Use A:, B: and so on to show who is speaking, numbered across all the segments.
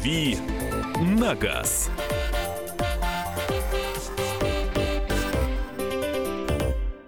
A: «Дави на газ».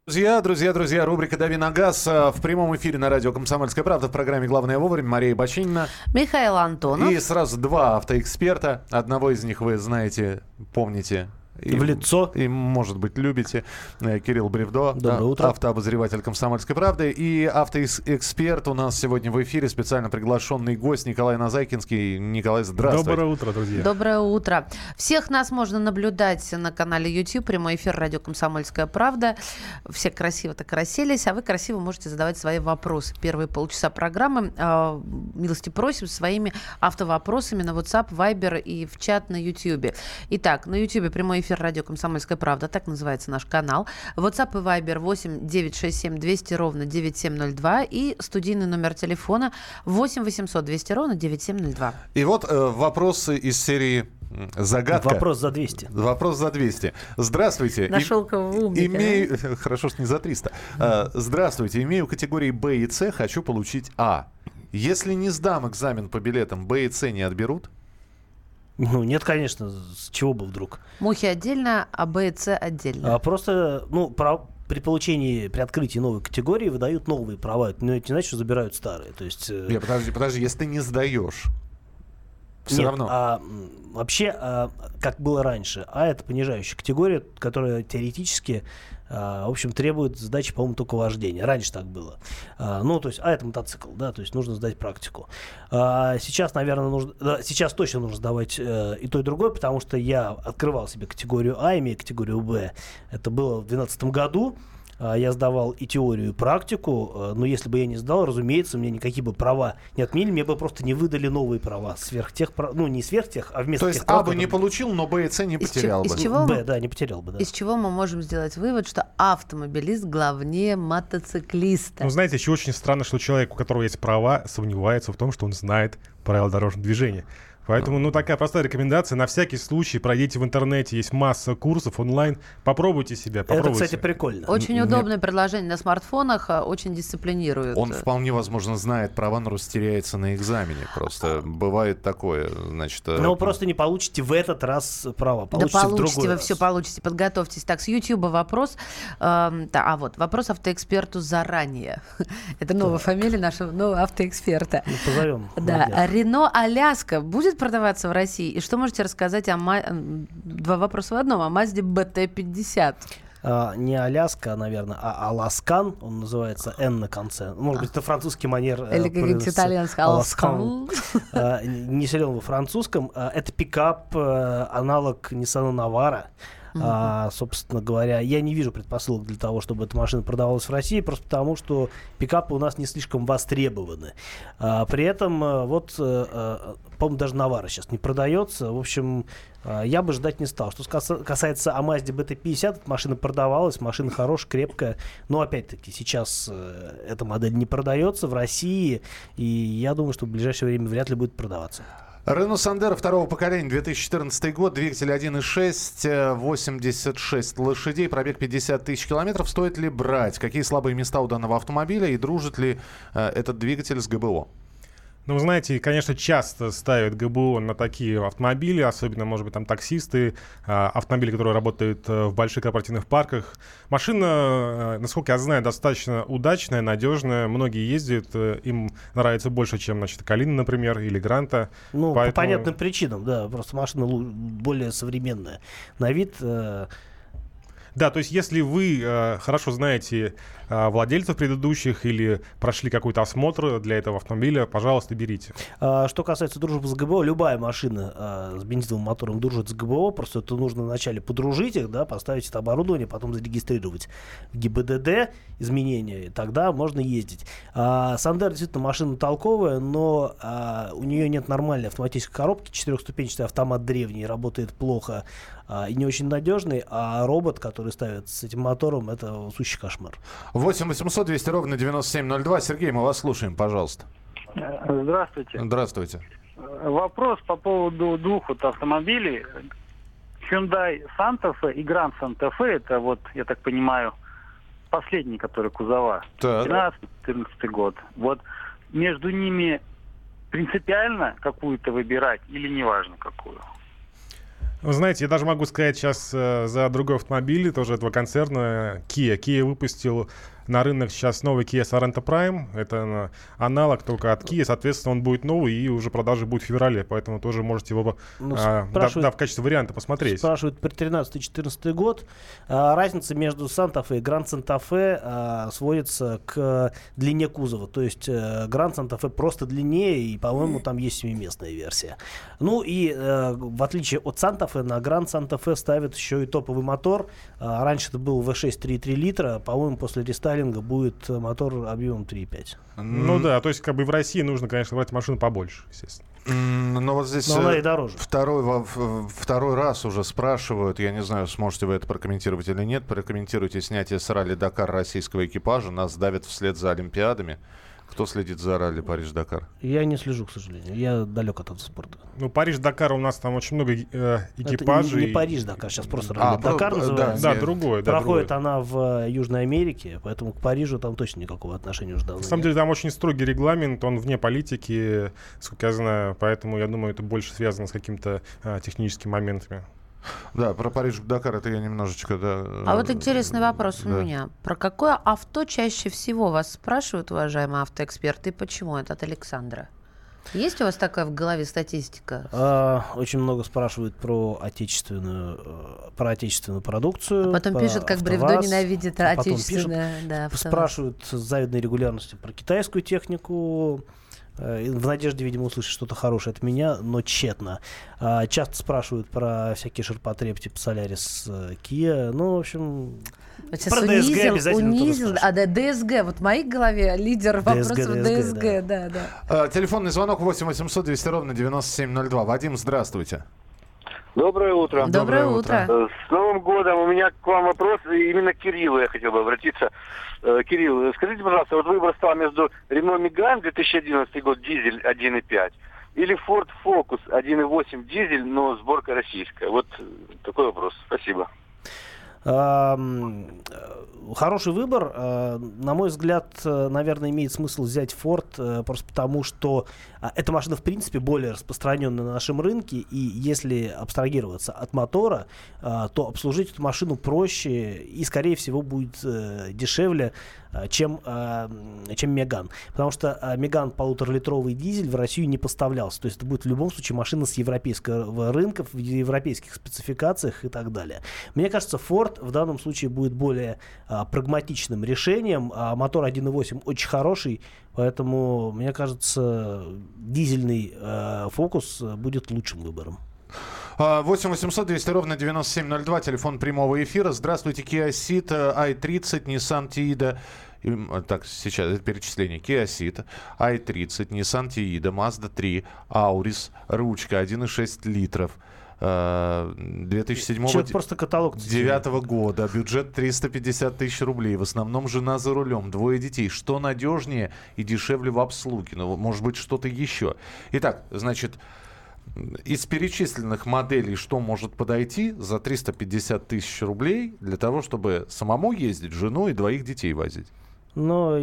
B: Друзья, друзья, друзья, рубрика «Дави на газ» в прямом эфире на радио «Комсомольская правда» в программе «Главное вовремя» Мария Бочинина.
C: Михаил Антонов.
B: И сразу два автоэксперта. Одного из них вы знаете, помните,
D: и, в лицо.
B: И, может быть, любите. Э, Кирилл Бревдо,
D: Доброе утро.
B: автообозреватель «Комсомольской правды». И автоэксперт у нас сегодня в эфире, специально приглашенный гость Николай Назайкинский. Николай, здравствуйте.
E: Доброе утро, друзья.
C: Доброе утро. Всех нас можно наблюдать на канале YouTube, прямой эфир радио «Комсомольская правда». Все красиво так расселись, а вы красиво можете задавать свои вопросы. Первые полчаса программы э, милости просим своими автовопросами на WhatsApp, Viber и в чат на YouTube. Итак, на YouTube прямой эфир радио «Комсомольская правда», так называется наш канал. WhatsApp и Viber 8 967 200 ровно 9702 и студийный номер телефона 8 800 200 ровно 9702.
B: И вот э, вопросы из серии Загадка.
D: Вопрос за 200.
B: Вопрос за 200. Здравствуйте.
C: Нашел кого умника.
B: Имею... Хорошо, что не за 300. А, здравствуйте. Имею категории Б и С, хочу получить А. Если не сдам экзамен по билетам, Б и С не отберут?
D: Ну, нет, конечно, с чего бы вдруг.
C: Мухи отдельно, а Б и С отдельно.
D: А, просто, ну, про, при получении, при открытии новой категории выдают новые права. Но это не значит, что забирают старые. То есть...
B: Нет, подожди, подожди, если ты не сдаешь, все
D: Нет,
B: равно.
D: А, вообще, а, как было раньше, А это понижающая категория, которая теоретически, а, в общем, требует сдачи, по-моему, только вождения. Раньше так было. А, ну, то есть, А это мотоцикл, да, то есть нужно сдать практику. А, сейчас, наверное, нужно, да, сейчас точно нужно сдавать э, и то, и другое, потому что я открывал себе категорию А, имея категорию Б. Это было в 2012 году. А, я сдавал и теорию, и практику, э, но если бы я не сдал, разумеется, мне никакие бы права не отменили, мне бы просто не выдали новые права сверх тех, прав- ну не сверх тех, а вместо
B: То есть
D: тех прав,
B: А бы не получил, но Б и С не
C: Из
B: потерял
C: из
B: бы.
C: чего
D: Б,
C: мы-
D: да, не потерял бы, да.
C: Из чего мы можем сделать вывод, что автомобилист главнее мотоциклиста?
E: Ну, знаете, еще очень странно, что человек, у которого есть права, сомневается в том, что он знает правила дорожного движения. Поэтому, ну, такая простая рекомендация. На всякий случай пройдите в интернете, есть масса курсов онлайн. Попробуйте себя,
D: Это,
E: попробуйте.
D: кстати, прикольно.
C: Очень
B: Нет.
C: удобное приложение на смартфонах, а, очень дисциплинирует.
B: Он вполне возможно знает права, но растеряется на экзамене. Просто бывает такое, значит... э,
D: Но вы просто не получите в этот раз права.
C: Да
D: Получите в
C: получите,
D: другой
C: вы
D: раз.
C: все получите, подготовьтесь. Так, с Ютуба вопрос. эм, да, а вот, вопрос автоэксперту заранее. Это новая фамилия нашего нового автоэксперта.
D: Ну, позовем.
C: Да. Рено Аляска будет продаваться в России? И что можете рассказать о Ма- два вопроса в одном, о Мазде БТ-50?
D: А, не Аляска, наверное, а Аласкан, он называется N на конце. Может быть, это французский манер. э,
C: Или как итальянский
D: Аласкан. А, Не силен во французском. А, Это пикап, э, аналог Nissan Navara. А, собственно говоря, я не вижу предпосылок для того, чтобы эта машина продавалась в России, просто потому что пикапы у нас не слишком востребованы. А, при этом, э, вот, э, по-моему, даже Навара сейчас не продается. В общем, я бы ждать не стал. Что касается Амазди BT50, эта машина продавалась, машина хорошая, крепкая. Но, опять-таки, сейчас эта модель не продается в России, и я думаю, что в ближайшее время вряд ли будет продаваться.
B: Рено Сандеро второго поколения, 2014 год, двигатель 1.6, э, 86 лошадей, пробег 50 тысяч километров. Стоит ли брать? Какие слабые места у данного автомобиля и дружит ли э, этот двигатель с ГБО?
E: Ну, вы знаете, конечно, часто ставят ГБО на такие автомобили, особенно, может быть, там таксисты, а, автомобили, которые работают э, в больших корпоративных парках. Машина, э, насколько я знаю, достаточно удачная, надежная. Многие ездят, э, им нравится больше, чем, значит, Калина, например, или Гранта.
D: Ну,
E: Поэтому-
D: по понятным причинам, да. Просто машина более современная. На вид э,
E: Да, то есть если вы э, хорошо знаете владельцев предыдущих или прошли какой-то осмотр для этого автомобиля, пожалуйста, берите.
D: А, Что касается дружбы с ГБО, любая машина а, с бензиновым мотором дружит с ГБО, просто это нужно вначале подружить их, да, поставить это оборудование, потом зарегистрировать в ГИБДД изменения, и тогда можно ездить. А, Сандер действительно машина толковая, но а, у нее нет нормальной автоматической коробки, четырехступенчатый автомат древний, работает плохо а, и не очень надежный, а робот, который ставят с этим мотором, это сущий кошмар.
B: 8 800 200 ровно 9702. Сергей, мы вас слушаем, пожалуйста.
F: Здравствуйте.
B: Здравствуйте.
F: Вопрос по поводу двух вот автомобилей. Hyundai Santa Fe и Grand Santa Fe, это вот, я так понимаю, последний, который кузова.
B: Так.
F: 13-14 год. Вот между ними принципиально какую-то выбирать или неважно какую?
E: Вы знаете, я даже могу сказать сейчас э, за другой автомобиль, тоже этого концерна, Kia. Kia выпустил на рынок сейчас новый Kia Sorento Prime. Это аналог только от Kia. Соответственно, он будет новый и уже продажи будет в феврале. Поэтому тоже можете его
D: Ну,
E: а, да, в качестве варианта посмотреть.
D: Спрашивают про 13-14 год. А, разница между Санта-Фе и Гранд Санта-Фе а, сводится к длине кузова. То есть э, Гранд Санта-Фе просто длиннее, и, по-моему, там есть семиместная версия. Ну и э, в отличие от Санта-Фе, на Гранд Санта-Фе ставят еще и топовый мотор. А, раньше это был V6 3,3 литра. По-моему, после рестайлинга будет э, мотор объемом 3,5.
E: Ну да, то есть как бы в России нужно, конечно, брать машину побольше, естественно.
B: Но вот здесь
D: Но она
B: э,
D: и дороже.
B: Второй, второй раз уже спрашивают, я не знаю, сможете вы это прокомментировать или нет, прокомментируйте снятие с ралли Дакар российского экипажа, нас давят вслед за Олимпиадами. Кто следит за ралли Париж-Дакар?
D: Я не слежу, к сожалению. Я далек от этого спорта.
E: Ну, Париж-Дакар у нас там очень много э,
D: Это
E: экипажей.
D: не, не Париж Дакар, сейчас просто
B: А,
D: ралли Дакар
B: про- да,
D: называется.
E: Да, да,
D: Проходит
E: другой.
D: она в э, Южной Америке, поэтому к Парижу там точно никакого отношения уже давно
E: На самом
D: нет.
E: деле там очень строгий регламент, он вне политики, сколько я знаю, поэтому я думаю, это больше связано с какими-то а, техническими моментами.
B: Да, про Париж-Дакар это я немножечко, да.
C: А вот
B: э,
C: интересный вопрос у
B: да.
C: меня. Про какое авто чаще всего вас спрашивают, уважаемый автоэксперт, и почему? Это от Александра. Есть у вас такая в голове статистика?
D: А, очень много спрашивают про отечественную, э, про отечественную продукцию.
C: А потом
D: про
C: пишут, как
D: АвтоВАЗ,
C: ненавидит
D: а
C: отечественное. Да, АвтоВАЗ.
D: Спрашивают с завидной регулярностью про китайскую технику. Э, В надежде, видимо, услышать что-то хорошее от меня, но тщетно. А, Часто спрашивают про всякие ширпотреб типа Солярис, э, Kia. Ну, в общем,
C: Вот сейчас
D: Про
C: унизил,
D: обязательно тоже
C: унизил. А, да, ДСГ. Вот в моей голове лидер вопросов
D: DSG,
C: ДСГ. Да, да.
B: Э, Телефонный звонок 8 800 200 ровно 9702. Вадим, здравствуйте.
G: Доброе утро.
C: Доброе утро.
G: Э, С Новым годом у меня к вам вопрос, именно к Кириллу я хотел бы обратиться. Э, Кирилл, скажите, пожалуйста, вот выбор стал между Renault Megane 2011 год дизель 1.5 или Ford Focus 1.8 дизель, но сборка российская? Вот такой вопрос. Спасибо.
D: Э, Хороший выбор. Э, На мой взгляд, э, наверное, имеет смысл взять Ford просто потому, что а, эта машина, в принципе, более распространенная на нашем рынке, и если абстрагироваться от мотора, то обслужить эту машину проще и, скорее всего, будет дешевле, чем, а, м, чем Меган. Потому что а, Меган полуторалитровый дизель в Россию не поставлялся. То есть это будет в любом случае машина с европейского рынка, в европейских спецификациях и так далее. Мне кажется, Ford в данном случае будет более прагматичным решением. А мотор 1.8 очень хороший, поэтому, мне кажется, дизельный э, э, будет лучшим выбором.
B: А, 8 800 200 ровно 9702, телефон прямого эфира. Здравствуйте, Kia Ceed, э, i30, Nissan Tiida. М, Так, сейчас это перечисление. Kia Ceed, i30, Nissan Tiida, Mazda 3, Auris, ручка 1,6 литров. э, 2007
D: Человек просто каталог цитирует.
B: девятого года, бюджет 350 тысяч рублей, в основном жена за рулем, двое детей. Что надежнее и дешевле в обслуге? Ну, может быть, что-то еще. Итак, значит, из перечисленных моделей, что может подойти за 350 тысяч рублей для того, чтобы самому ездить, жену и двоих детей возить?
D: Но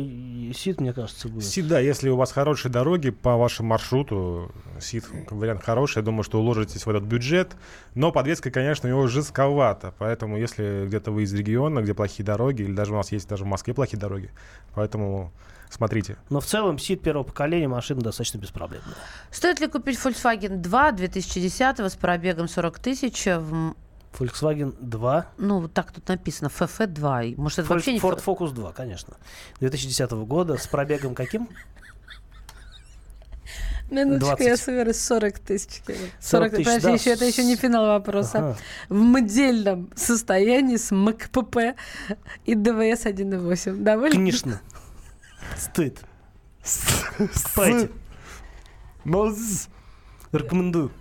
D: Сид, мне кажется, будет.
E: Сид, да, если у вас хорошие дороги по вашему маршруту, Сид вариант хороший, я думаю, что уложитесь в этот бюджет, но подвеска, конечно, у него жестковато, поэтому если где-то вы из региона, где плохие дороги, или даже у нас есть даже в Москве плохие дороги, поэтому смотрите.
D: Но в целом Сид первого поколения машина достаточно беспроблемная.
C: Стоит ли купить Volkswagen 2 2010 с пробегом 40 тысяч? в
D: Volkswagen 2.
C: Ну, вот так тут написано, FF2. Может, это
D: Фоль-
C: вообще не...
D: Ford Focus 2, конечно. 2010 года с пробегом каким?
C: Минуточку,
D: 20.
C: я собираюсь 40 тысяч.
D: 40 тысяч,
C: подожди,
D: да.
C: еще, это еще не финал вопроса.
D: Ага.
C: В модельном состоянии с МКПП и ДВС 1.8. Довольно?
D: Конечно. Стыд.
B: Ну, з-
D: Рекомендую.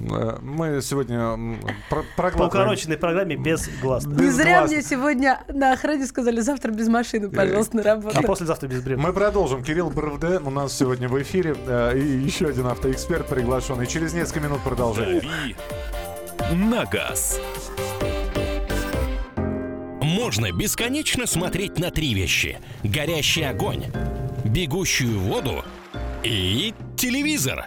B: Э, Мы сегодня про-
D: По укороченной программе без глаз.
C: Не зря
B: Безгласно.
C: мне сегодня на охране сказали, завтра без машины, пожалуйста, на работу.
D: А послезавтра без бревна.
B: Мы продолжим. Кирилл Бровде у нас сегодня в эфире. э, И еще один автоэксперт приглашенный. Через несколько минут продолжаем.
A: Дави на газ.
H: Можно бесконечно смотреть на три вещи. Горящий огонь, бегущую воду и телевизор.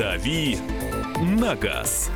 A: «Дави на газ».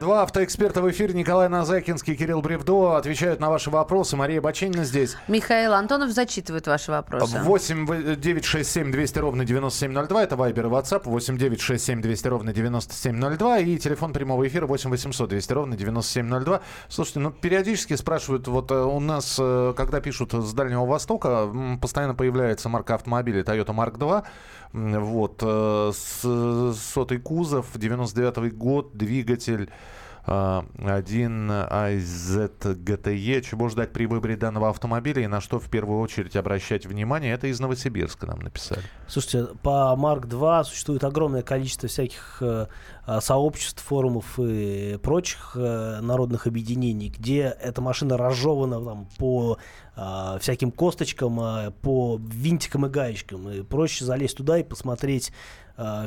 B: Два автоэксперта в эфире. Николай Назакинский, Кирилл Бревдо отвечают на ваши вопросы. Мария Баченина здесь.
C: Михаил Антонов зачитывает ваши вопросы.
B: 8 9 6 7 200 ровно 9702. Это Вайбер и WhatsApp. 8 9 6 7 200 ровно 9702. И телефон прямого эфира 8 800 200 ровно 9702. Слушайте, ну периодически спрашивают, вот э, у нас, э, когда пишут с Дальнего Востока, постоянно появляется марка автомобиля Toyota Mark II. М, Вот, э, с, сотый кузов, 99 год, двигатель 1 IZ GTE. Чего ждать при выборе данного автомобиля и на что в первую очередь обращать внимание? Это из Новосибирска нам написали.
D: Слушайте, по Марк 2 существует огромное количество всяких э, а, сообществ, форумов и прочих э, народных объединений, где эта машина разжевана там, по всяким косточкам, по винтикам и гаечкам. И проще залезть туда и посмотреть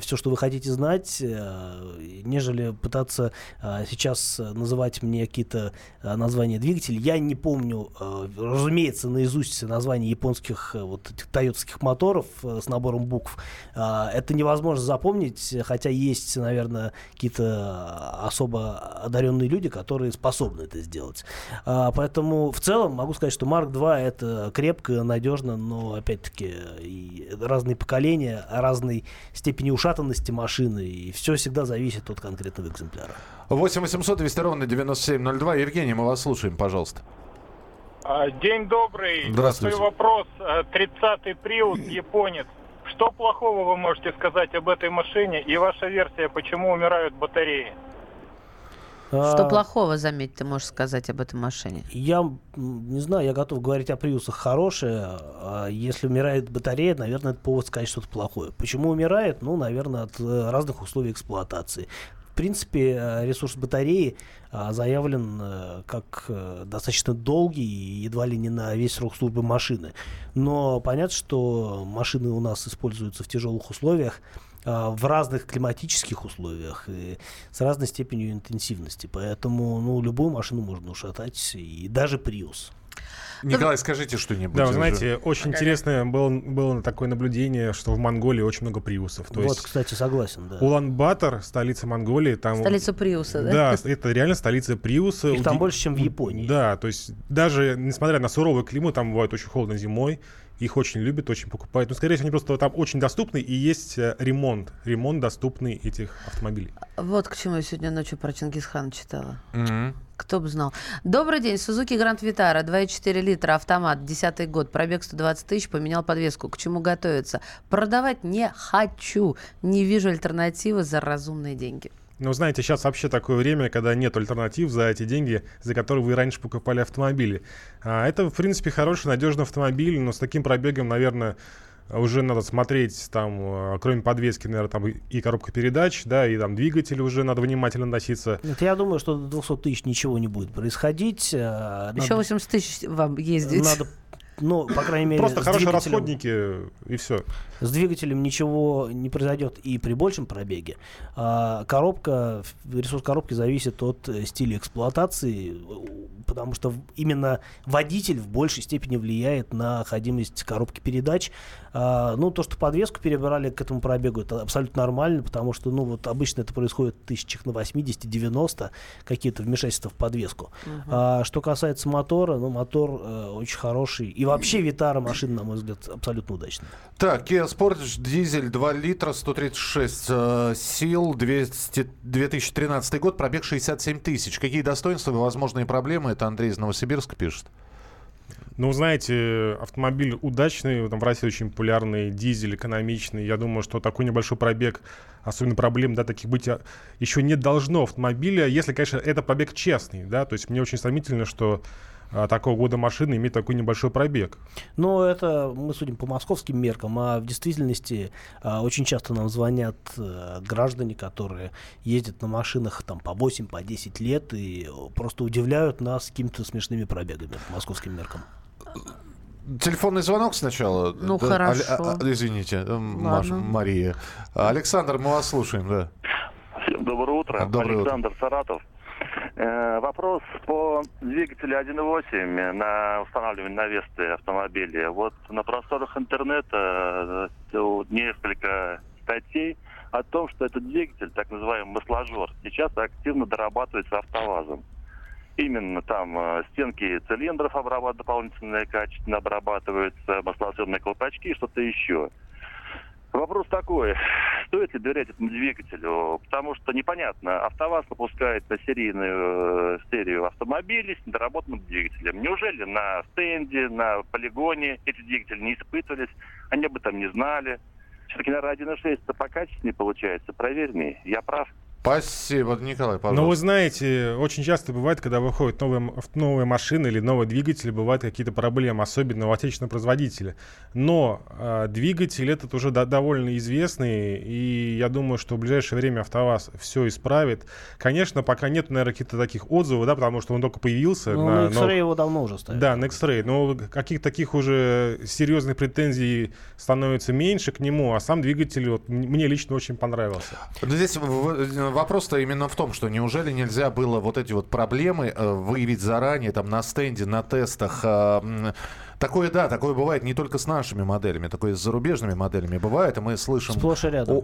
D: все, что вы хотите знать, э, нежели пытаться а, сейчас называть мне какие-то названия двигателей. Я не помню, э, разумеется, наизусть названия японских э, вот этих тойотских моторов э, с набором букв. Это невозможно запомнить, хотя есть, наверное, какие-то особо одаренные люди, которые способны это сделать. Поэтому в целом могу сказать, что Марк 2 это крепко, надежно, но опять-таки разные поколения, разной степени ушатанности машины, и все всегда зависит от конкретного экземпляра.
B: 8 800 200 ровно 9702. Евгений, мы вас слушаем, пожалуйста.
I: А, День добрый.
B: Здравствуйте.
I: Такой вопрос. А, 30-й Приус, японец. Что плохого вы можете сказать об этой машине и ваша версия, почему умирают батареи?
C: Что
D: А,
C: плохого, заметь, ты можешь сказать об этой машине?
D: Я не знаю, я готов говорить о приусах хорошие. а если умирает батарея, наверное, это повод сказать что-то плохое. Почему умирает? Ну, наверное, от э, разных условий эксплуатации. В принципе, э, ресурс батареи а, заявлен э, как достаточно долгий и едва ли не на весь срок службы машины. Но понятно, что машины у нас используются в тяжелых условиях, в разных климатических условиях и с разной степенью интенсивности. Поэтому ну, любую машину можно ушатать, и даже Prius.
B: Николай, скажите что-нибудь.
E: Да, вы
B: уже.
E: знаете, очень интересное было, было такое наблюдение, что в Монголии очень много приусов. То
D: вот,
E: есть
D: кстати, согласен, да.
E: Улан-Батор, столица Монголии, там...
C: Столица Приуса, да?
E: Да, это реально столица Приуса.
D: Их там
E: Уди-
D: больше, чем в Японии.
E: Да, то есть даже несмотря на суровый климат, там бывает очень холодно зимой, их очень любят, очень покупают. Но, скорее всего, они просто там очень доступны, и есть э, ремонт. Ремонт доступный этих автомобилей.
C: Вот к чему я сегодня ночью про Чингисхана читала.
B: Мгм.
C: Кто бы знал. Добрый день. Сузуки Гранд Витара, 2,4 литра, автомат, 10 год, пробег 120 тысяч, поменял подвеску. К чему готовиться? Продавать не хочу. Не вижу альтернативы за разумные деньги.
E: Но знаете, сейчас вообще такое время, когда нет альтернатив за эти деньги, за которые вы раньше покупали автомобили. А, это, в принципе, хороший, надежный автомобиль, но с таким пробегом, наверное, уже надо смотреть там, э, кроме подвески, наверное, там и- коробка передач, да, и там двигатель уже надо внимательно носиться.
D: Нет, я думаю, что до 200 тысяч ничего не будет происходить.
C: Еще
D: надо-
C: 80 тысяч вам ездить.
D: Надо, ну, по крайней мере,
E: Просто хорошие расходники, и все.
D: С двигателем ничего не произойдет и при большем пробеге. А коробка, ресурс коробки зависит от э, стиля эксплуатации, потому что именно водитель в большей степени влияет на ходимость коробки передач. А, ну, то, что подвеску перебрали к этому пробегу, это абсолютно нормально, потому что, ну, вот обычно это происходит в тысячах на 80-90, какие-то вмешательства в подвеску. А, что касается мотора, ну, мотор э, очень хороший. И вообще Витара машина, на мой взгляд, абсолютно удачная.
B: Так, Kia Sportage, дизель 2 литра, 136 э, сил, 200, 2013 год, пробег 67 тысяч. Какие достоинства и возможные проблемы? Это Андрей из Новосибирска пишет.
E: Ну, знаете, автомобиль удачный, там в России очень популярный, дизель экономичный. Я думаю, что такой небольшой пробег, особенно проблем, да, таких быть а, еще не должно автомобиля, если, конечно, это пробег честный, да, то есть мне очень сомнительно, что такого года машины иметь такой небольшой пробег.
D: Но это мы судим по московским меркам, а в действительности а, очень часто нам звонят а, граждане, которые ездят на машинах там по 8, по 10 лет и просто удивляют нас какими-то смешными пробегами по московским меркам.
B: Телефонный звонок сначала.
C: Ну, хорошо.
B: А, а, извините, Маш, Мария. Александр, мы вас слушаем, да.
J: Всем доброе утро.
B: Доброе
J: Александр утро. Саратов. Э, вопрос по двигателю 1.8 на устанавливание на Весты автомобиля. Вот на просторах интернета э, несколько статей о том, что этот двигатель, так называемый масложор, сейчас активно дорабатывается автовазом. Именно там э, стенки цилиндров обрабатывают дополнительно качественно обрабатываются, маслосъемные колпачки и что-то еще. Вопрос такой, стоит ли доверять этому двигателю? Потому что непонятно, АвтоВАЗ выпускает серийную э, серию автомобилей с недоработанным двигателем. Неужели на стенде, на полигоне эти двигатели не испытывались, они об этом не знали? Все-таки, наверное, 1.6 это покачественнее получается, проверь Я прав?
B: Спасибо, Николай, пожалуйста.
E: Но вы знаете, очень часто бывает, когда выходят новые, новые машины или новые двигатели, бывают какие-то проблемы, особенно у отечественного производителя. Но э, двигатель этот уже до, довольно известный, и я думаю, что в ближайшее время АвтоВАЗ все исправит. Конечно, пока нет, наверное, каких-то таких отзывов, да, потому что он только появился.
D: Ну, на, на X-Ray но... его давно уже ставят.
E: Да, на X-Ray. Но каких-то таких уже серьезных претензий становится меньше к нему, а сам двигатель вот, мне лично очень понравился.
B: Здесь вопрос-то именно в том, что неужели нельзя было вот эти вот проблемы э, выявить заранее, там, на стенде, на тестах, э, Такое, да, такое бывает не только с нашими моделями, такое с зарубежными моделями бывает, и мы слышим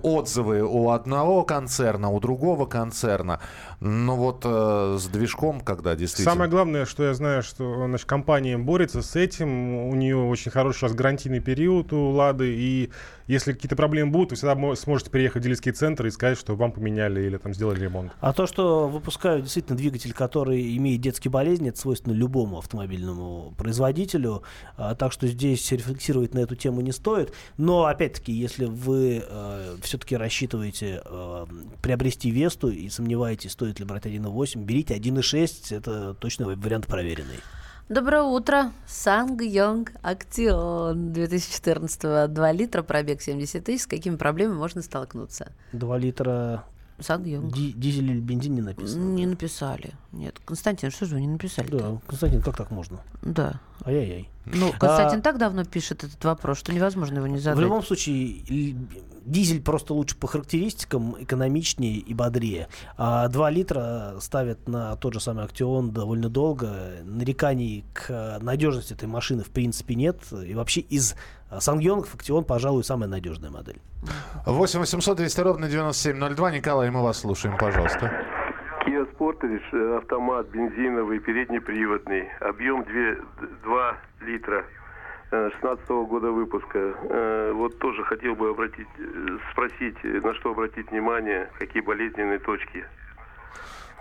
B: отзывы у одного концерна, у другого концерна. Но вот э, с движком, когда действительно...
E: Самое главное, что я знаю, что значит, компания борется с этим, у нее очень хороший сейчас гарантийный период у Лады, и если какие-то проблемы будут, вы всегда сможете приехать в дилерский центр и сказать, что вам поменяли или там сделали ремонт.
D: А то, что выпускают действительно двигатель, который имеет детские болезни, это свойственно любому автомобильному производителю. А, так что здесь рефлексировать на эту тему не стоит. Но, опять-таки, если вы э, все-таки рассчитываете э, приобрести Весту и сомневаетесь, стоит ли брать 1.8, берите 1.6, это точно вариант проверенный.
C: Доброе утро. Санг Йонг Актион 2014 2 литра, пробег 70 тысяч. С какими проблемами можно столкнуться?
D: 2 литра
C: Сангюнг.
D: Ди- дизель или бензин не написано.
C: Не написали. Нет. Константин, что же вы не написали?
D: Да, Константин, как так можно?
C: Да.
D: Ай-яй-яй.
C: Ну, Константин а... так давно пишет этот вопрос, что невозможно его не задать.
D: В любом случае, дизель просто лучше по характеристикам, экономичнее и бодрее. А 2 литра ставят на тот же самый Актион довольно долго. Нареканий к надежности этой машины в принципе нет. И вообще из Сангьонгов Актион, пожалуй, самая надежная модель.
B: 8 800 200 ровно 9702. Николай, мы вас слушаем, пожалуйста.
K: Kia Sportage, э, автомат бензиновый, переднеприводный, объем 2, 2 литра, 16 -го года выпуска. Э, вот тоже хотел бы обратить, э, спросить, на что обратить внимание, какие болезненные точки.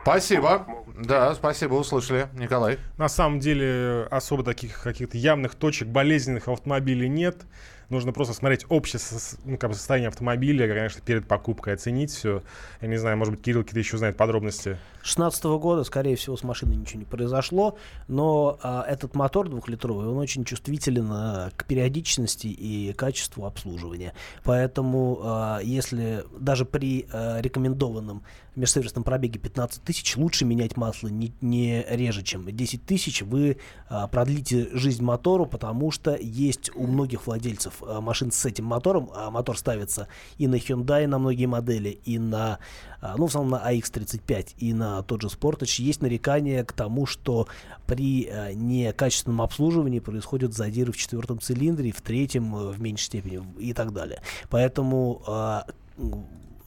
B: Спасибо. Да, спасибо, услышали. Николай.
E: На самом деле особо таких каких-то явных точек болезненных в автомобиле нет. Нужно просто смотреть общее ну, как бы состояние автомобиля, конечно, перед покупкой оценить все. Я не знаю, может быть, Кирилл какие-то еще знает подробности.
D: 2016 года, скорее всего, с машиной ничего не произошло, но а, этот мотор двухлитровый, он очень чувствителен а, к периодичности и качеству обслуживания. Поэтому, а, если даже при а, рекомендованном межсервисном пробеге 15 тысяч, лучше менять масло не, не реже, чем 10 тысяч. Вы а, продлите жизнь мотору, потому что есть у многих владельцев а, машин с этим мотором, а мотор ставится и на Hyundai, на многие модели, и на, а, ну, в основном на AX35, и на тот же Sportage, есть нарекания к тому, что при э, некачественном обслуживании происходят задиры в четвертом цилиндре, в третьем э, в меньшей степени и так далее. Поэтому э,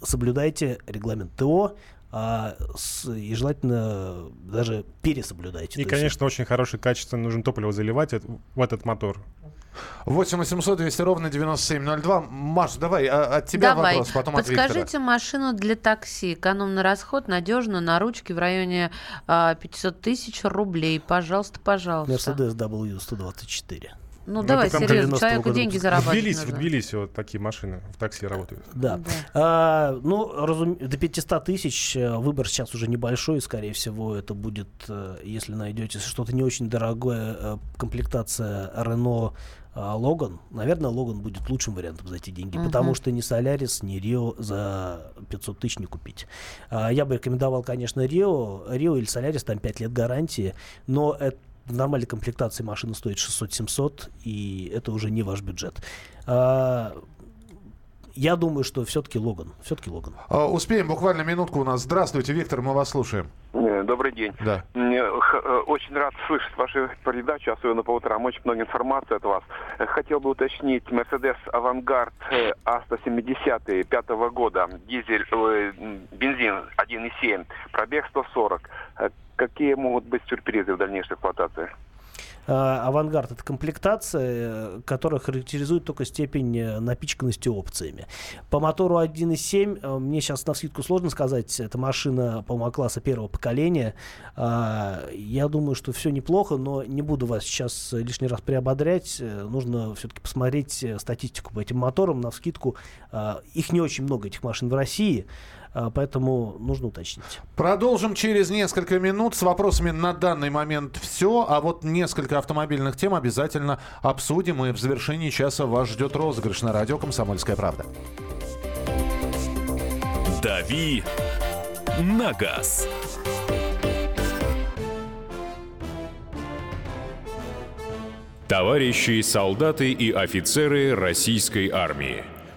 D: соблюдайте регламент ТО, а, с, и желательно даже пересоблюдайте.
E: И, конечно, очень хорошее качество нужно топливо заливать в этот мотор.
B: 8 800 200 ровно 9702. Маш, давай а, от тебя
C: давай.
B: вопрос, потом
C: Подскажите
B: от Виктора.
C: машину для такси. Экономный расход, надежно, на ручке в районе а, 500 тысяч рублей. Пожалуйста, пожалуйста.
D: Mercedes W124.
C: Ну, давай,
E: это там
C: серьезно,
D: 90-го
C: человеку
D: года
C: деньги
D: выпуска.
E: В
C: зарабатывать
E: Тбилиси, в. Тбилиси вот такие машины в такси работают.
D: Да.
C: Да.
D: А, ну, разум... до 500 тысяч э, выбор сейчас уже небольшой, скорее всего, это будет, э, если найдете что-то не очень дорогое, э, комплектация Renault а, Логан, наверное, Логан будет лучшим вариантом за эти деньги,
C: Мгм.
D: потому что ни Солярис, ни Рио за 500 тысяч не купить. А, я бы рекомендовал, конечно, Рио, Рио или Солярис, там 5 лет гарантии, но это в нормальной комплектации машина стоит 600-700, и это уже не ваш бюджет. А, я думаю, что все-таки Логан. Все-таки Логан.
B: А, Успеем, буквально минутку у нас. Здравствуйте, Виктор, мы вас слушаем.
L: Э, Добрый день.
B: Да.
L: Мне х- э, очень рад слышать вашу передачу, особенно по утрам. Очень много информации от вас. Э, Хотел бы уточнить, Mercedes Авангард э, А170 пятого года, дизель, бензин 1,7, пробег 140. Э, Какие могут быть сюрпризы в дальнейшей эксплуатации?
D: А, Авангард это комплектация, которая характеризует только степень э, напичканности опциями. По мотору 1.7 э, мне сейчас на скидку сложно сказать. Это машина по класса первого поколения. А, Я думаю, что все неплохо, но не буду вас сейчас лишний раз приободрять. Э, Нужно все-таки посмотреть статистику по этим моторам. На скидку их не очень много, этих машин в России. А, Поэтому нужно уточнить.
B: Продолжим через несколько минут. С вопросами на данный момент все. А вот несколько автомобильных тем обязательно обсудим. И в завершении часа вас ждет розыгрыш на радио «Комсомольская правда».
A: «Дави на газ». Товарищи солдаты и офицеры российской армии.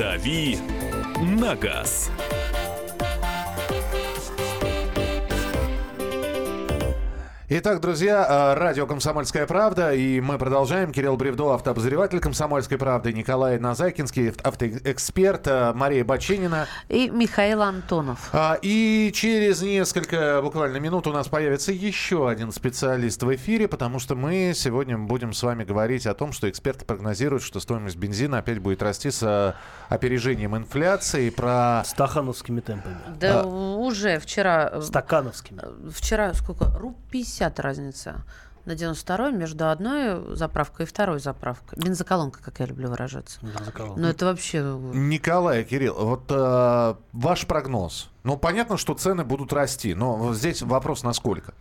A: «Дави на газ».
B: Итак, друзья, э, радио «Комсомольская правда», и мы продолжаем. Кирилл Бревдо, автообозреватель «Комсомольской правды», Николай Назайкинский, автоэксперт, э, Мария Бачинина.
C: И Михаил Антонов.
B: А, И через несколько буквально минут у нас появится еще один специалист в эфире, потому что мы сегодня будем с вами говорить о том, что эксперты прогнозируют, что стоимость бензина опять будет расти с э, опережением инфляции. Про
D: Стахановскими темпами.
C: Да уже вчера...
D: Стакановскими.
C: Вчера сколько? Руб 50 разница на 92 между одной заправкой и второй заправкой. Бензоколонка, как я люблю выражаться. Ну это вообще...
B: Николай, Кирилл, вот э, ваш прогноз. Ну, понятно, что цены будут расти, но вот здесь вопрос насколько.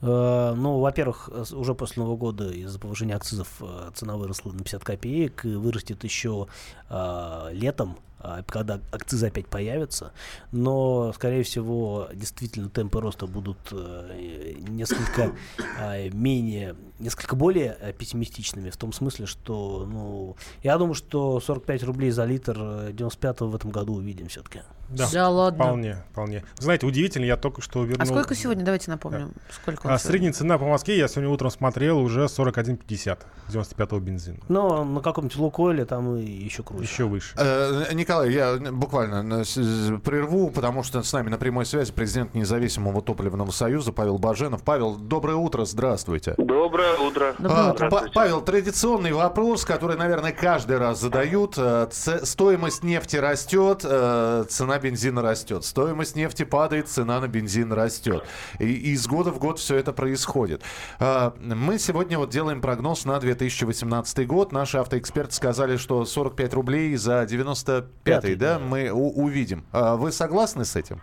D: Э, Ну, во-первых, уже после Нового года из-за повышения акцизов э, цена выросла на 50 копеек и вырастет еще э, летом, когда акцизы опять появятся. Но, скорее всего, действительно темпы роста будут э, несколько э, менее, несколько более э, пессимистичными в том смысле, что, ну, я думаю, что 45 рублей за литр э, 95 в этом году увидим все-таки.
E: Да,
C: Да ладно?
E: Вполне, вполне. Знаете, удивительно, я только что вернул...
C: А сколько сегодня? Давайте напомним. Сколько он
E: А
C: сегодня?
E: средняя цена по Москве, я сегодня утром смотрел, уже 41,50 95-го бензина.
D: Но на каком-нибудь Лукойле там и еще круче.
E: Еще выше.
B: Э, Николай, я буквально э, с- прерву, потому что с нами на прямой связи президент независимого топливного союза Павел Баженов. Павел, доброе утро, здравствуйте.
G: Доброе утро.
B: А, Па- Павел, традиционный вопрос, который, наверное, каждый раз задают. Э, ц- Стоимость нефти растет, э, цена бензина растет. Стоимость нефти падает, цена на бензин растет. И из года в год все это происходит. А, Мы сегодня вот делаем прогноз на 2018 год. Наши автоэксперты сказали, что 45 рублей за 95-й, да, мы увидим. А Вы согласны с этим?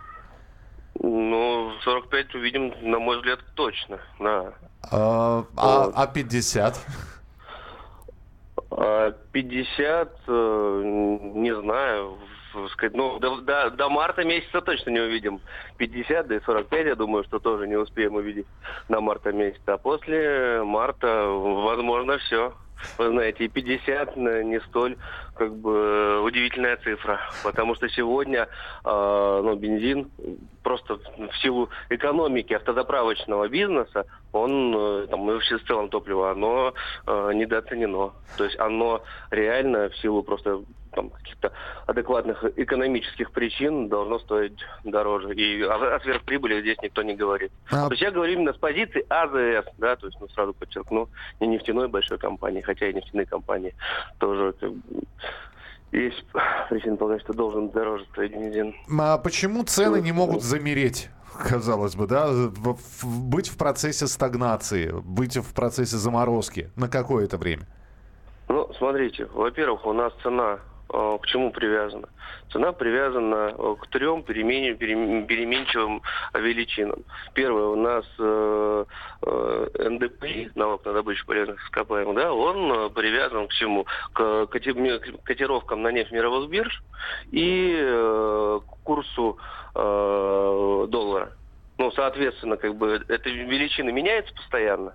G: Ну, 45 увидим, на мой взгляд, точно. Да.
B: А, а- а 50?
G: А 50, э, не знаю, в- сказать, ну, до, до- до марта месяца точно не увидим. 50, да и 45, я думаю, что тоже не успеем увидеть на марта месяц. А после марта, возможно, все. Вы знаете, и 50 э, не столь как бы удивительная цифра, потому что сегодня э, ну, бензин
M: просто в силу экономики автозаправочного бизнеса, он, э, там, и вообще в целом топливо, оно э, недооценено. То есть оно реально в силу просто там, каких-то адекватных экономических причин должно стоить дороже. И о, о сверхприбыли здесь никто не говорит.
B: А-
M: То есть я говорю именно с позиции АЗС, да, то есть, ну, сразу подчеркну, не нефтяной большой компании, хотя и нефтяные компании тоже как бы, есть причина полагать, что должен дороже стоить бензин.
B: А почему цены не могут замереть? Казалось бы, да, в- в- быть в процессе стагнации, быть в процессе заморозки на какое-то время.
M: Ну, смотрите, во-первых, у нас цена к чему привязана? Цена привязана э, к трем перемен- перем- переменчивым величинам. Первое, у нас э, э, НДПИ, налог на добычу полезных ископаемых, да, он э, привязан к чему? К котировкам на нефть мировых бирж и э, к курсу э, доллара. Ну, соответственно, как бы эта величина меняется постоянно.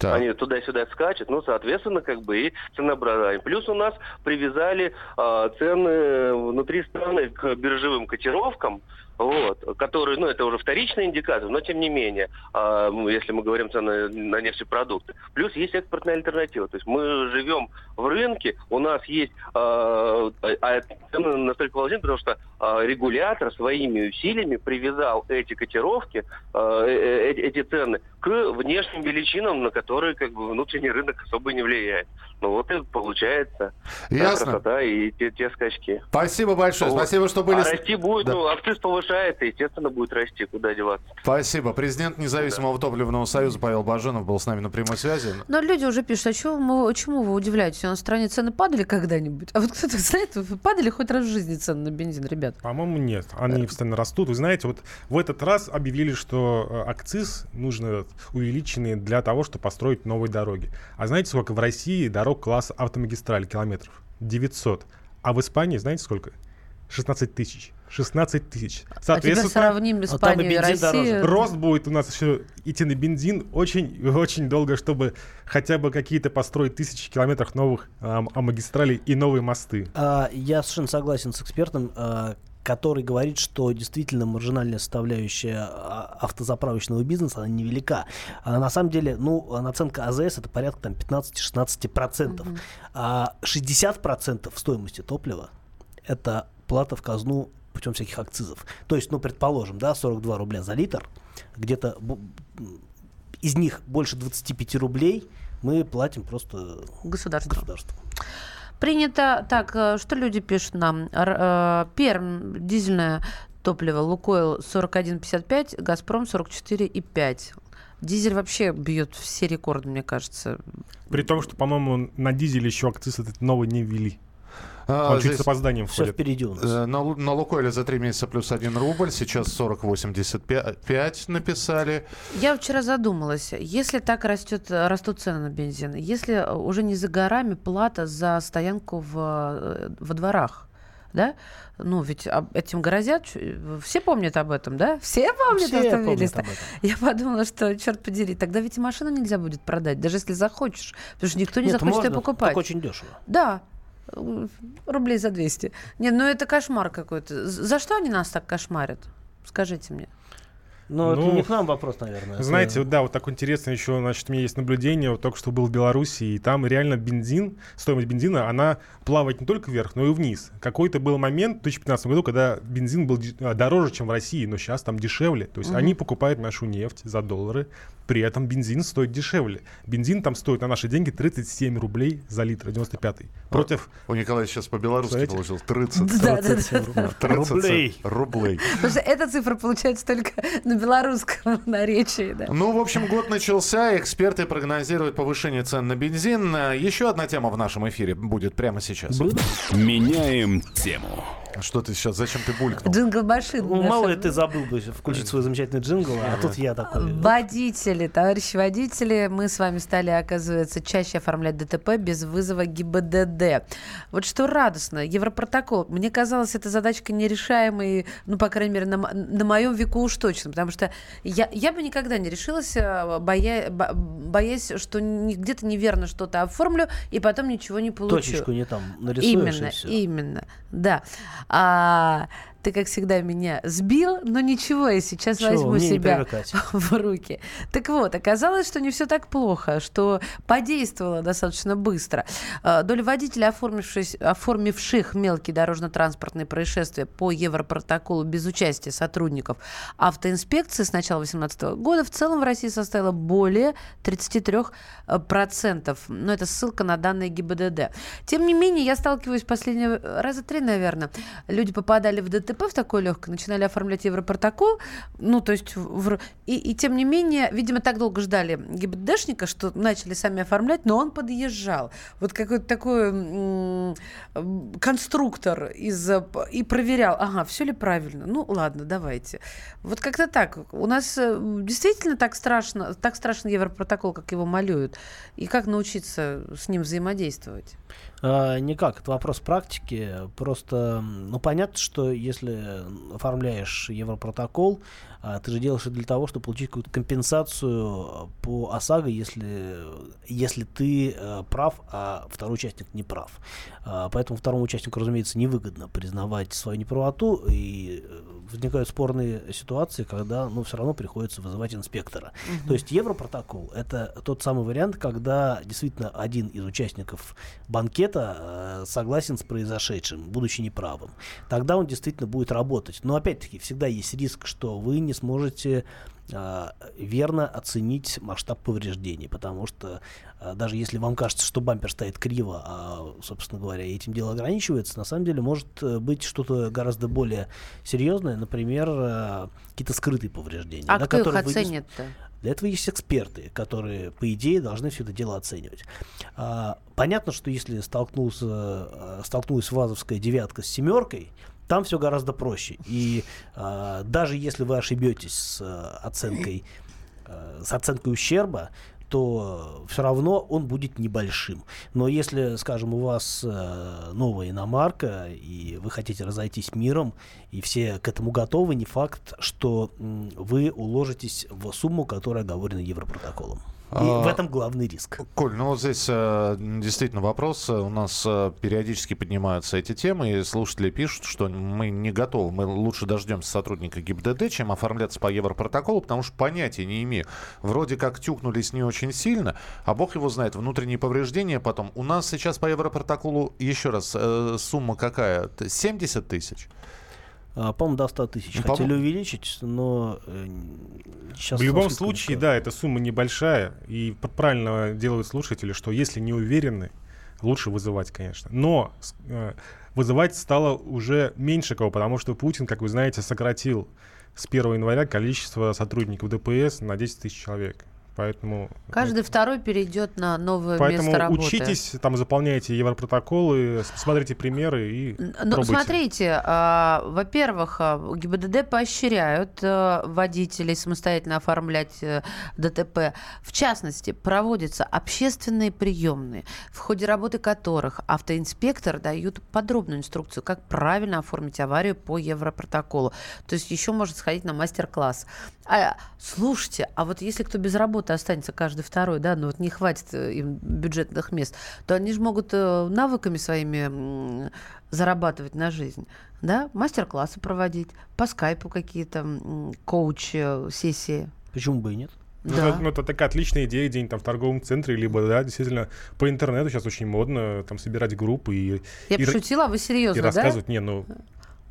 B: Так.
M: Они туда-сюда скачут, ну, соответственно, как бы и ценообразование. Плюс у нас привязали а, цены внутри страны к биржевым котировкам, вот, которые, ну, это уже вторичный индикатор, но тем не менее, м, если мы говорим цены на нефтепродукты. Плюс есть экспортная альтернатива. То есть мы живем в рынке, у нас есть а, а цены настолько волнительны, потому что а, регулятор своими усилиями привязал эти котировки, а, э- э- эти цены к внешним величинам, на которые как бы внутренний рынок особо не влияет. Ну вот и получается
B: Ясно.
M: красота и те, те скачки.
B: Спасибо большое.
M: Вот.
B: Спасибо, что были...
M: А расти будет,
B: Да.
M: ну, акциз повышается, естественно, будет расти, куда деваться.
B: Спасибо. Президент Независимого топливного союза Павел Баженов был с нами на прямой связи.
C: Но люди уже пишут, а чего мы, чему вы удивляетесь? У нас в стране цены падали когда-нибудь? А вот кто-то знает, падали хоть раз в жизни цены на бензин, ребят?
E: По-моему, нет. Они постоянно растут. Вы знаете, вот в этот раз объявили, что э, акциз нужно увеличенный для того, чтобы построить новые дороги. А знаете, сколько в России дорог класса автомагистраль километров? 900. А в Испании знаете сколько? 16 тысяч. 16 тысяч.
C: А тебя сравним Испанию и Россию.
E: Рост будет у нас еще идти на бензин очень, очень долго, чтобы хотя бы какие-то построить тысячи километров новых ам, а, магистралей и новые мосты.
D: А, я совершенно согласен с экспертом, а, который говорит, что действительно маржинальная составляющая а, автозаправочного бизнеса, она невелика. А на самом деле, ну, наценка АЗС это порядка там 15-16%. А 60% стоимости топлива это плата в казну путем всяких акцизов. То есть, ну, предположим, да, 42 рубля за литр, где-то из них больше 25 рублей мы платим просто
C: Государству.
D: государству.
C: Принято. Так, э, что люди пишут нам? Э, Перм, дизельное топливо, Лукойл 41,55, Газпром 44,5. Дизель вообще бьет все рекорды, мне кажется.
E: При том, что, по-моему, на дизеле еще акциз этот новый не ввели.
B: А,
E: Он чуть
B: здесь
E: с опозданием
D: Все
E: входит.
D: впереди у нас.
B: э, На, на Лукойле за три месяца плюс один рубль, сейчас 40,85 написали.
C: Я вчера задумалась, если так растет, растут цены на бензин, если уже не за горами плата за стоянку в, э, во дворах, да? Ну, ведь этим грозят. Все помнят об этом, да? Все помнят
D: Все помнят
C: автомобилисты?
D: об этом.
C: Я подумала, что, черт подери, тогда ведь и машину нельзя будет продать, даже если захочешь. Потому что никто не
D: Нет,
C: захочет ее
D: можно,
C: покупать.
D: только очень дешево.
C: Да. Э, Рублей за 200. Не, ну это кошмар какой-то. За что они нас так кошмарят? Скажите мне.
D: Но
E: Ну,
D: это не к нам вопрос, наверное. это-
E: Знаете, вот да, вот так интересно еще, значит, у меня есть наблюдение, вот только что был в Беларуси, и там реально бензин, стоимость бензина, она плавает не только вверх, но и вниз. Какой-то был момент в 2015 году, когда бензин был а, дороже, чем в России, но сейчас там дешевле. То есть
C: Мгм.
E: они покупают нашу нефть за доллары, при этом бензин стоит дешевле. Бензин там стоит на наши деньги 37 рублей за литр, 95-й. Против...
B: У Николая сейчас по-белорусски
E: Знаете?
B: получил 30.
C: Да, да, да.
B: 30
D: Рублей.
B: рублей.
C: Потому что эта цифра получается только на белорусском наречии, да.
B: Ну, в общем, год начался. Эксперты прогнозируют повышение цен на бензин. Э, Еще одна тема в нашем эфире будет прямо сейчас.
H: Меняем тему.
B: Что ты сейчас? Зачем ты булькнул?
C: Jingle machine.
D: Ну, мало ли ты забыл бы включить свой замечательный джингл, а тут я такой.
C: Водители, товарищи водители, мы с вами стали, оказывается, чаще оформлять ДТП без вызова ГИБДД. Вот что радостно, Европротокол. Мне казалось, эта задачка нерешаемой, ну, по крайней мере, на, на моем веку уж точно, потому что я, я бы никогда не решилась, э, боя, бо- боясь, что где-то неверно что-то оформлю, и потом ничего не получу.
D: Точечку не там нарисуешь и
C: Именно, именно, да. А, Ты, как всегда, меня сбил, но ничего, я сейчас
D: Чего,
C: возьму
D: мне не
C: себя в руки. Так вот, оказалось, что не все так плохо, что подействовало достаточно быстро. Э, Доля водителей, оформивших мелкие дорожно-транспортные происшествия по Европротоколу без участия сотрудников автоинспекции с начала 2018 года в целом в России составила более 33%. э. Но это ссылка на данные ГИБДД. Тем не менее, я сталкиваюсь последние раза три, наверное. Люди попадали в ДТП в такое легкое, начинали оформлять Европротокол. Ну, то есть, в- и, и тем не менее, видимо, так долго ждали ГИБДДшника, что начали сами оформлять, но он подъезжал. Вот какой-то такой м, конструктор из, и проверял, ага, все ли правильно. Ну, ладно, давайте. Вот как-то так. У нас э, действительно так страшно, так страшен Европротокол, как его малюют. И как научиться с ним взаимодействовать?
D: А, никак, это вопрос практики. Просто, ну, понятно, что если оформляешь Европротокол, а, ты же делаешь это для того, чтобы получить какую-то компенсацию по ОСАГО, если, если ты э, прав, а второй участник не прав. А, поэтому второму участнику, разумеется, невыгодно признавать свою неправоту, и э, возникают спорные ситуации, когда, ну, все равно приходится вызывать инспектора.
N: Мгм.
D: То есть Европротокол – это тот самый вариант, когда действительно один из участников банкета э, согласен с произошедшим, будучи неправым. Тогда он действительно будет работать. Но опять-таки всегда есть риск, что вы не сможете верно оценить масштаб повреждений, потому что а, даже если вам кажется, что бампер стоит криво, а, собственно говоря, этим дело ограничивается, на самом деле может э, быть что-то гораздо более серьезное, например, э, какие-то скрытые повреждения.
C: А
D: да,
C: кто их оценит-то?
D: для этого есть эксперты, которые, по идее, должны все это дело оценивать. А, понятно, что если столкнулся, э, столкнулась ВАЗовская девятка с семеркой, там все гораздо проще. И а, даже если вы ошибетесь с э, оценкой, э, с оценкой ущерба, то все равно он будет небольшим. Но если, скажем, у вас э, новая иномарка, и вы хотите разойтись миром, и все к этому готовы, не факт, что м, вы уложитесь в сумму, которая оговорена Европротоколом. И
B: А,
D: в этом главный риск.
B: Коль, ну вот здесь э, действительно вопрос. У нас э, периодически поднимаются эти темы, и слушатели пишут, что мы не готовы. Мы лучше дождемся сотрудника ГИБДД, чем оформляться по Европротоколу, потому что понятия не имею. Вроде как тюкнулись не очень сильно, а бог его знает, внутренние повреждения потом. У нас сейчас по Европротоколу, еще раз, э, сумма какая? Т- 70 тысяч?
D: А, по-моему, до 100 тысяч
B: Ну,
D: хотели увеличить, но э, сейчас
E: в любом случае,
D: никакая.
E: да, эта сумма небольшая, и правильно делают слушатели, что если не уверены, лучше вызывать, конечно. Но э, вызывать стало уже меньше кого, потому что Путин, как вы знаете, сократил с 1 января количество сотрудников ДПС на 10 тысяч человек. Поэтому,
C: Каждый второй перейдет на новое
E: поэтому
C: место работы.
E: учитесь, там заполняйте европротоколы, смотрите примеры и
C: Ну,
E: пробуйте.
C: смотрите, а, во-первых, а, ГИБДД поощряют а, водителей самостоятельно оформлять э, ДТП. В частности, проводятся общественные приемные, в ходе работы которых автоинспектор дают подробную инструкцию, как правильно оформить аварию по Европротоколу. То есть еще может сходить на мастер-класс. А, слушайте, а вот если кто без работы останется каждый второй, да, ну вот не хватит э, им бюджетных мест, то они же могут э, навыками своими зарабатывать на жизнь, да, мастер-классы проводить, по скайпу какие-то коуч-сессии.
D: Почему бы и нет?
E: Ну,
C: Да.
E: это, ну, это такая отличная идея, день там в торговом центре, либо, да, действительно, по интернету сейчас очень модно там собирать группы и...
C: Я
E: и,
C: пошутила, а вы серьезно,
E: и
C: да?
E: рассказывать, не, ну...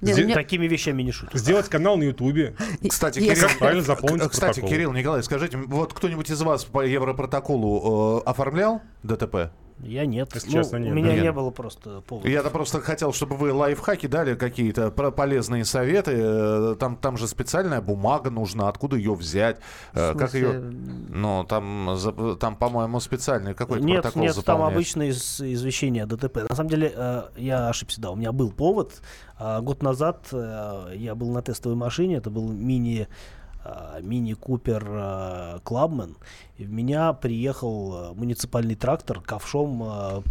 C: Не,
E: сде-
C: ну, мне-
D: Такими вещами не шутят.
E: Сделать канал на Ютубе.
B: Кстати, Кирилл,
E: правильно заполнить
B: Кстати,
E: протокол.
B: Кирилл, Николай, скажите, вот кто-нибудь из вас по Европротоколу э, оформлял ДТП?
D: Я нет.
E: Если
D: Ну,
E: честно, нет,
D: у меня
B: да.
D: не было просто повода.
B: Я-то просто хотел, чтобы вы лайфхаки дали какие-то полезные советы. Э, Там, там же специальная бумага нужна, откуда ее взять, э, как ее... Ну, там, там по-моему, специальный какой-то
D: Нет,
B: протокол
D: нет, там
B: заполняется.
D: обычно из, извещение о ДТП. На самом деле, э, я ошибся, да, у меня был повод. А, год назад я был на тестовой машине, это был мини э, мини Купер э, Клабмен, и в меня приехал э, муниципальный трактор ковшом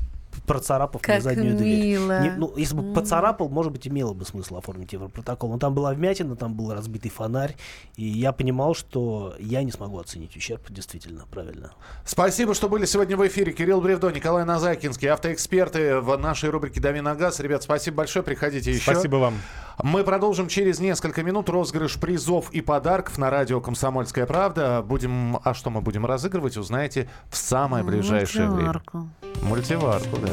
D: процарапав
C: Как
D: мне заднюю
C: мило.
D: дверь. Не- ну, если бы поцарапал, может быть, имело бы смысл оформить европротокол. Но там была вмятина, там был разбитый фонарь, и я понимал, что я не смогу оценить ущерб, действительно, правильно.
B: Спасибо, что были сегодня в эфире. Кирилл Бревдо, Николай Назайкинский, автоэксперты в нашей рубрике «Дави на газ». Ребят, спасибо большое, приходите еще.
E: Спасибо вам.
B: Мы продолжим через несколько минут розыгрыш призов и подарков на радио «Комсомольская правда». Будем, а что мы будем разыгрывать, узнаете в самое ближайшее время.
C: Мультиварку.
B: Мультиварку, да,